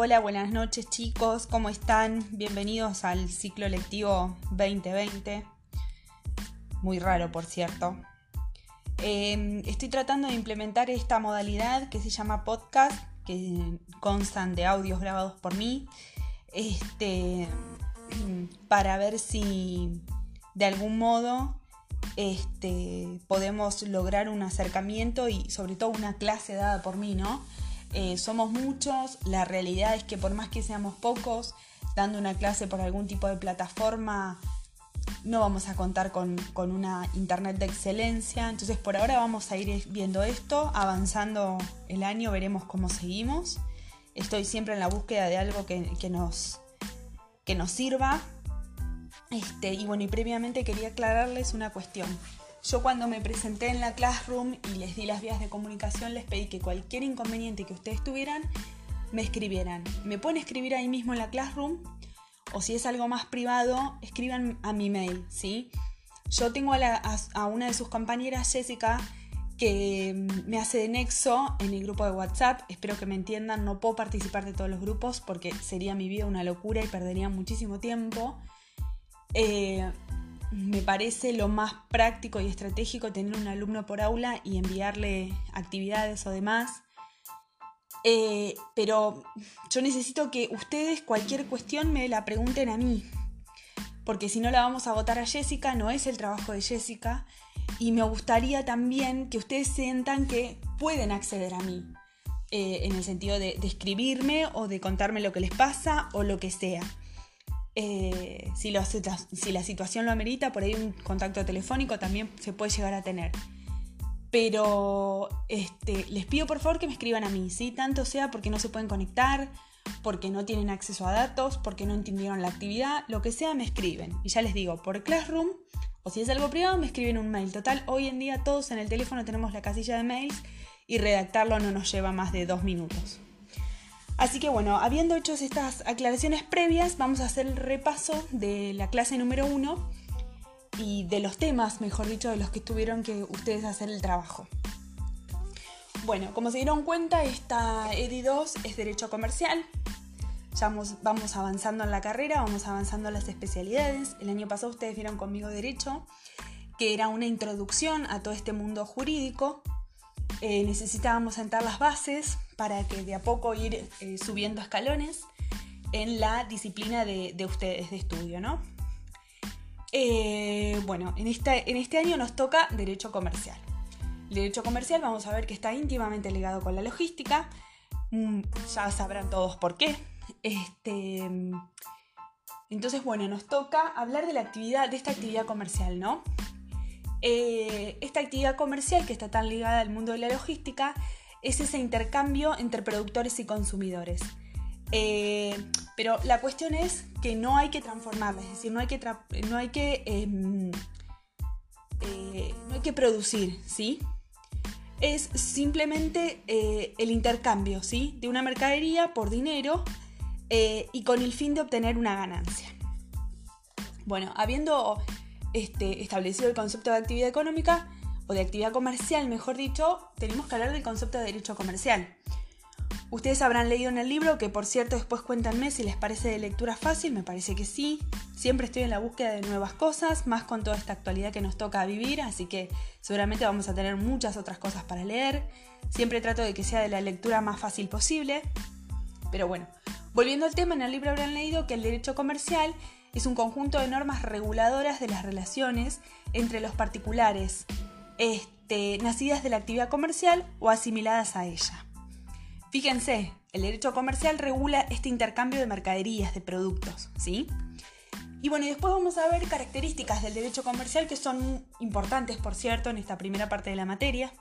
Hola, buenas noches chicos, ¿cómo están? Bienvenidos al ciclo lectivo 2020. Muy raro, por cierto. Em, estoy tratando de implementar esta modalidad que se llama podcast, que constan de audios grabados por mí, este, para ver si de algún modo este, podemos lograr un acercamiento y sobre todo una clase dada por mí, ¿no? Eh, somos muchos, la realidad es que por más que seamos pocos, dando una clase por algún tipo de plataforma, no vamos a contar con, una internet de excelencia. Entonces por ahora vamos a ir viendo esto, avanzando el año, veremos cómo seguimos. Estoy siempre en la búsqueda de algo que, nos, que nos sirva. Este, y bueno, y previamente quería aclararles una cuestión. Yo cuando me presenté en la Classroom y les di las vías de comunicación, les pedí que cualquier inconveniente que ustedes tuvieran, me escribieran. Me pueden escribir ahí mismo en la Classroom o si es algo más privado, escriban a mi mail, ¿sí? Yo tengo a, una de sus compañeras, Jessica, que mm, me hace de nexo en el grupo de WhatsApp. Espero que me entiendan, no puedo participar de todos los grupos porque sería mi vida una locura y perdería muchísimo tiempo. Eh, me parece lo más práctico y estratégico tener un alumno por aula y enviarle actividades o demás. Eh, pero yo necesito que ustedes cualquier cuestión me la pregunten a mí. Porque si no la vamos a votar a Jessica, no es el trabajo de Jessica. Y me gustaría también que ustedes sientan que pueden acceder a mí. Eh, en el sentido de, de escribirme o de contarme lo que les pasa o lo que sea. Eh, si, si, la situación lo amerita, por ahí un contacto telefónico también se puede llegar a tener. Pero este, les pido por favor que me escriban a mí, ¿sí? tanto sea porque no se pueden conectar, porque no tienen acceso a datos, porque no entendieron la actividad, lo que sea, me escriben. Y ya les digo, por Classroom, o si es algo privado, me escriben un mail. Total, hoy en día todos en el teléfono tenemos la casilla de mails y redactarlo no nos lleva más de dos minutos. Así que bueno, habiendo hecho estas aclaraciones previas, vamos a hacer el repaso de la clase número 1 y de los temas, mejor dicho, de los que tuvieron que ustedes hacer el trabajo. Bueno, como se dieron cuenta, esta EDI 2 es Derecho Comercial. Ya vamos, avanzando en la carrera, vamos avanzando en las especialidades. El año pasado ustedes vieron conmigo Derecho, que era una introducción a todo este mundo jurídico. Eh, necesitábamos sentar las bases para que de a poco ir eh, subiendo escalones en la disciplina de, ustedes de estudio, ¿no? Eh, bueno, en, en este año nos toca Derecho Comercial. Derecho Comercial vamos a ver que está íntimamente ligado con la logística. Mm, ya sabrán todos por qué. Este, entonces, bueno, nos toca hablar de la actividad, de esta actividad comercial, ¿no? Eh, esta actividad comercial que está tan ligada al mundo de la logística es ese intercambio entre productores y consumidores. Eh, pero la cuestión es que no hay que transformarla, es decir, no hay que, no hay que, em, eh, no hay que producir, ¿sí? Es simplemente el intercambio, ¿sí? De una mercadería por dinero y con el fin de obtener una ganancia. Bueno, habiendo este, establecido el concepto de actividad económica, o de actividad comercial, mejor dicho, tenemos que hablar del concepto de derecho comercial. Ustedes habrán leído en el libro, que por cierto después cuéntanme si les parece de lectura fácil, me parece que sí. Siempre estoy en la búsqueda de nuevas cosas, más con toda esta actualidad que nos toca vivir, así que seguramente vamos a tener muchas otras cosas para leer. Siempre trato de que sea de la lectura más fácil posible. Pero bueno, volviendo al tema, en el libro habrán leído que el derecho comercial es un conjunto de normas reguladoras de las relaciones entre los particulares, este, nacidas de la actividad comercial o asimiladas a ella. Fíjense, el derecho comercial regula este intercambio de mercaderías, de productos, ¿sí? Y bueno, y después vamos a ver características del derecho comercial que son importantes, por cierto, en esta primera parte de la materia.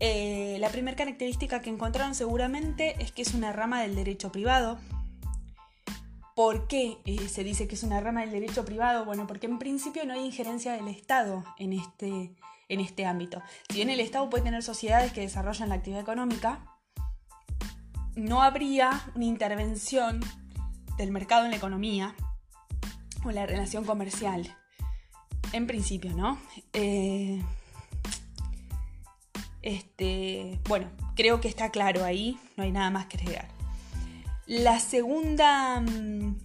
Eh, la primera característica que encontraron seguramente es que es una rama del derecho privado, ¿Por qué eh, se dice que es una rama del derecho privado? Bueno, porque en principio no hay injerencia del Estado en este, en este ámbito. Si bien el Estado puede tener sociedades que desarrollan la actividad económica, no habría una intervención del mercado en la economía o la relación comercial. En principio, ¿no? Eh, este, bueno, creo que está claro ahí, no hay nada más que agregar. La segunda mm,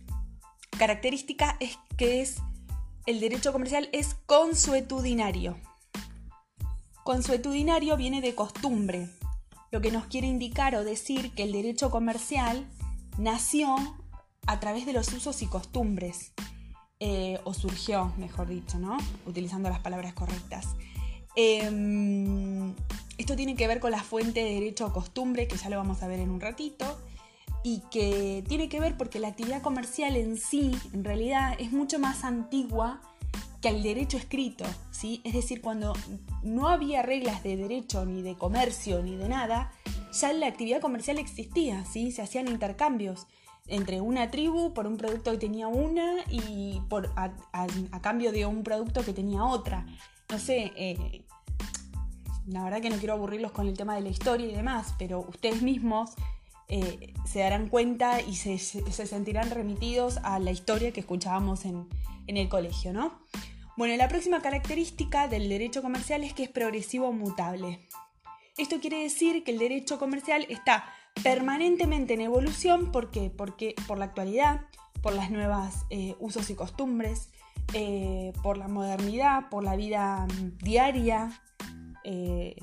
característica es que es el derecho comercial es consuetudinario. Consuetudinario viene de costumbre, lo que nos quiere indicar o decir que el derecho comercial nació a través de los usos y costumbres, eh, o surgió, mejor dicho, ¿no? Utilizando las palabras correctas. Em, esto tiene que ver con la fuente de derecho o costumbre, que ya lo vamos a ver en un ratito, y que tiene que ver porque la actividad comercial en sí, en realidad, es mucho más antigua que el derecho escrito, ¿sí? Es decir, cuando no había reglas de derecho, ni de comercio, ni de nada, ya la actividad comercial existía, ¿sí? Se hacían intercambios entre una tribu por un producto que tenía una y por, a, cambio de un producto que tenía otra. No sé, eh, la verdad que no quiero aburrirlos con el tema de la historia y demás, pero ustedes mismos eh, se darán cuenta y se, sentirán remitidos a la historia que escuchábamos en, en el colegio, ¿no? Bueno, la próxima característica del derecho comercial es que es progresivo mutable. Esto quiere decir que el derecho comercial está permanentemente en evolución. ¿Por qué? Porque por la actualidad, por las nuevas eh, usos y costumbres, eh, por la modernidad, por la vida mm, diaria. Eh,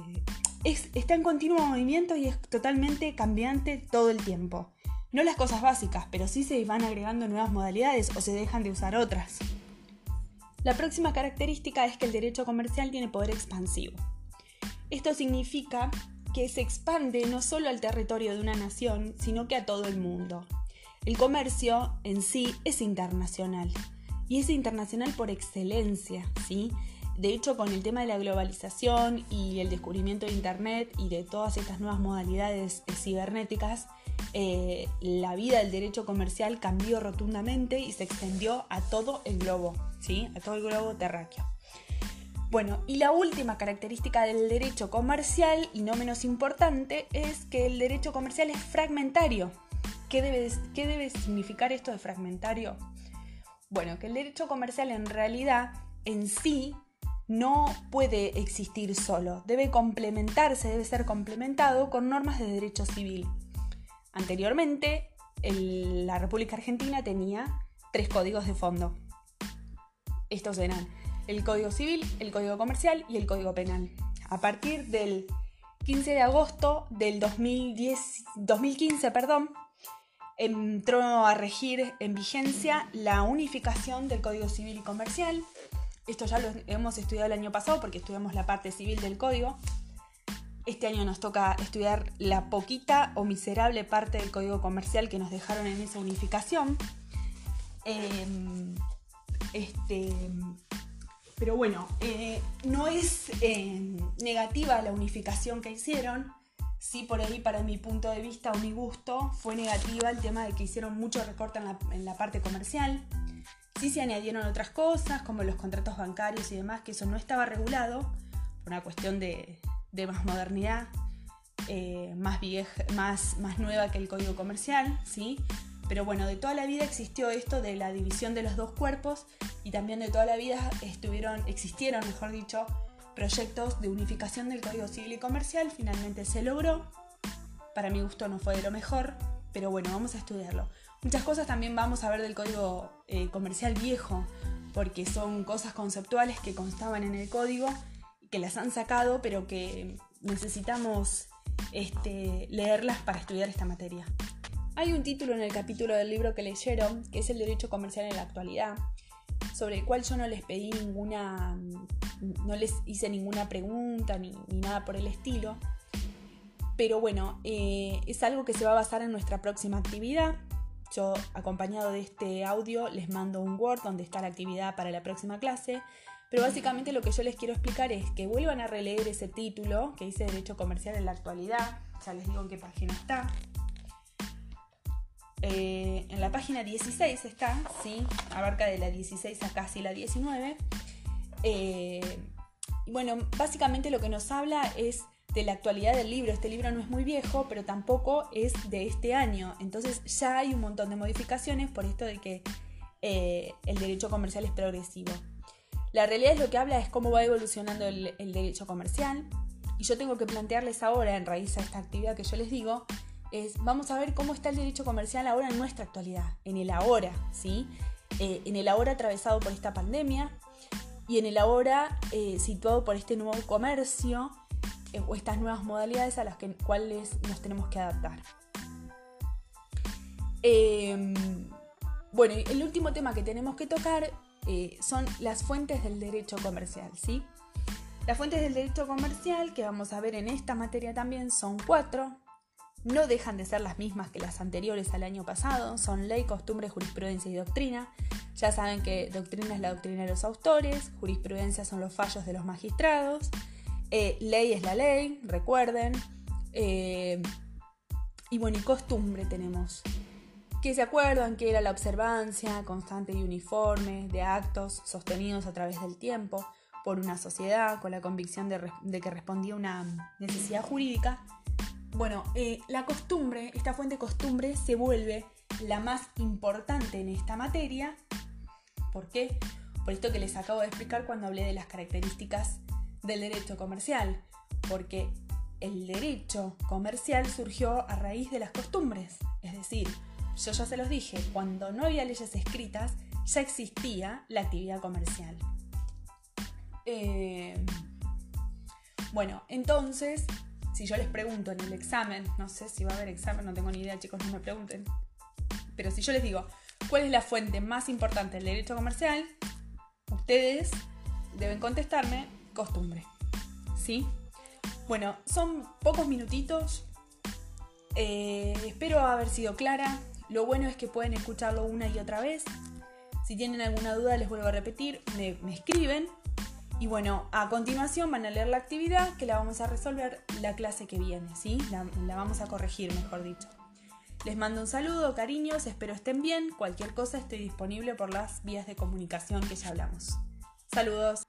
está en continuo movimiento y es totalmente cambiante todo el tiempo. No las cosas básicas, pero sí se van agregando nuevas modalidades o se dejan de usar otras. La próxima característica es que el derecho comercial tiene poder expansivo. Esto significa que se expande no solo al territorio de una nación, sino que a todo el mundo. El comercio en sí es internacional y es internacional por excelencia, ¿sí? De hecho, con el tema de la globalización y el descubrimiento de Internet y de todas estas nuevas modalidades cibernéticas, eh, la vida del derecho comercial cambió rotundamente y se extendió a todo el globo, ¿sí? a todo el globo terráqueo. Bueno, y la última característica del derecho comercial, y no menos importante, es que el derecho comercial es fragmentario. ¿Qué debe, qué debe significar esto de fragmentario? Bueno, que el derecho comercial en realidad en sí no puede existir solo, debe complementarse, debe ser complementado con normas de derecho civil. Anteriormente, la República Argentina tenía tres códigos de fondo. Estos eran el Código Civil, el Código Comercial y el Código Penal. A partir del 15 de agosto del 2010, 2015, perdón, entró a regir en vigencia la unificación del Código Civil y Comercial. Esto ya lo hemos estudiado el año pasado porque estudiamos la parte civil del código. Este año nos toca estudiar la poquita o miserable parte del código comercial que nos dejaron en esa unificación. Em, este, pero bueno, eh, no es em, negativa la unificación que hicieron. Sí, por ahí, para mi punto de vista o mi gusto, fue negativa el tema de que hicieron mucho recorte en la, parte comercial. Sí se añadieron otras cosas, como los contratos bancarios y demás, que eso no estaba regulado, por una cuestión de, de más modernidad, eh, más, vieja, más, más nueva que el código comercial, ¿sí? Pero bueno, de toda la vida existió esto de la división de los dos cuerpos y también de toda la vida estuvieron, existieron, mejor dicho, proyectos de unificación del Código Civil y Comercial. Finalmente se logró. Para mi gusto no fue de lo mejor, pero bueno, vamos a estudiarlo. Muchas cosas también vamos a ver del Código eh, Comercial viejo, porque son cosas conceptuales que constaban en el código que las han sacado, pero que necesitamos este, leerlas para estudiar esta materia. Hay un título en el capítulo del libro que leyeron, que es el derecho comercial en la actualidad, sobre el cual yo no les pedí ninguna, no les hice ninguna pregunta ni, nada por el estilo. Pero bueno, eh, es algo que se va a basar en nuestra próxima actividad. Yo, acompañado de este audio, les mando un Word donde está la actividad para la próxima clase pero básicamente lo que yo les quiero explicar es que vuelvan a releer ese título que dice Derecho Comercial en la actualidad. Ya les digo en qué página está. Eh, en la página 16 está, ¿sí? Abarca de la 16 a casi la 19. Eh, bueno, básicamente lo que nos habla es de la actualidad del libro. Este libro no es muy viejo, pero tampoco es de este año. Entonces ya hay un montón de modificaciones por esto de que eh, el derecho comercial es progresivo. La realidad es lo que habla es cómo va evolucionando el, derecho comercial y yo tengo que plantearles ahora, en raíz a esta actividad que yo les digo, vamos a ver cómo está el derecho comercial ahora en nuestra actualidad, en el ahora, ¿sí? Eh, en el ahora atravesado por esta pandemia y en el ahora eh, situado por este nuevo comercio eh, o estas nuevas modalidades a las que, cuales nos tenemos que adaptar. Em, bueno, el último tema que tenemos que tocar son las fuentes del derecho comercial, ¿sí? Las fuentes del derecho comercial que vamos a ver en esta materia también son cuatro. No dejan de ser las mismas que las anteriores al año pasado, son ley, costumbre, jurisprudencia y doctrina. Ya saben que doctrina es la doctrina de los autores, jurisprudencia son los fallos de los magistrados, eh, ley es la ley, recuerden. Eh, y bueno, y costumbre tenemos. Que se acuerdan que era la observancia constante y uniforme de actos sostenidos a través del tiempo por una sociedad con la convicción de, que respondía a una necesidad jurídica, bueno, eh, la costumbre, esta fuente costumbre se vuelve la más importante en esta materia. ¿Por qué? Por esto que les acabo de explicar cuando hablé de las características del derecho comercial. Porque el derecho comercial surgió a raíz de las costumbres. Es decir, yo ya se los dije, cuando no había leyes escritas, ya existía la actividad comercial. Eh, bueno, entonces, si yo les pregunto en el examen, no sé si va a haber examen, no tengo ni idea, chicos, no me pregunten. Pero si yo les digo, ¿cuál es la fuente más importante del derecho comercial? Ustedes deben contestarme costumbre. ¿Sí? Bueno, son pocos minutitos. Eh, espero haber sido clara. Lo bueno es que pueden escucharlo una y otra vez. Si tienen alguna duda, les vuelvo a repetir, me, me escriben y bueno, a continuación van a leer la actividad que la vamos a resolver la clase que viene, ¿sí? La, vamos a corregir, mejor dicho. Les mando un saludo, cariños, espero estén bien. Cualquier cosa estoy disponible por las vías de comunicación que ya hablamos. Saludos.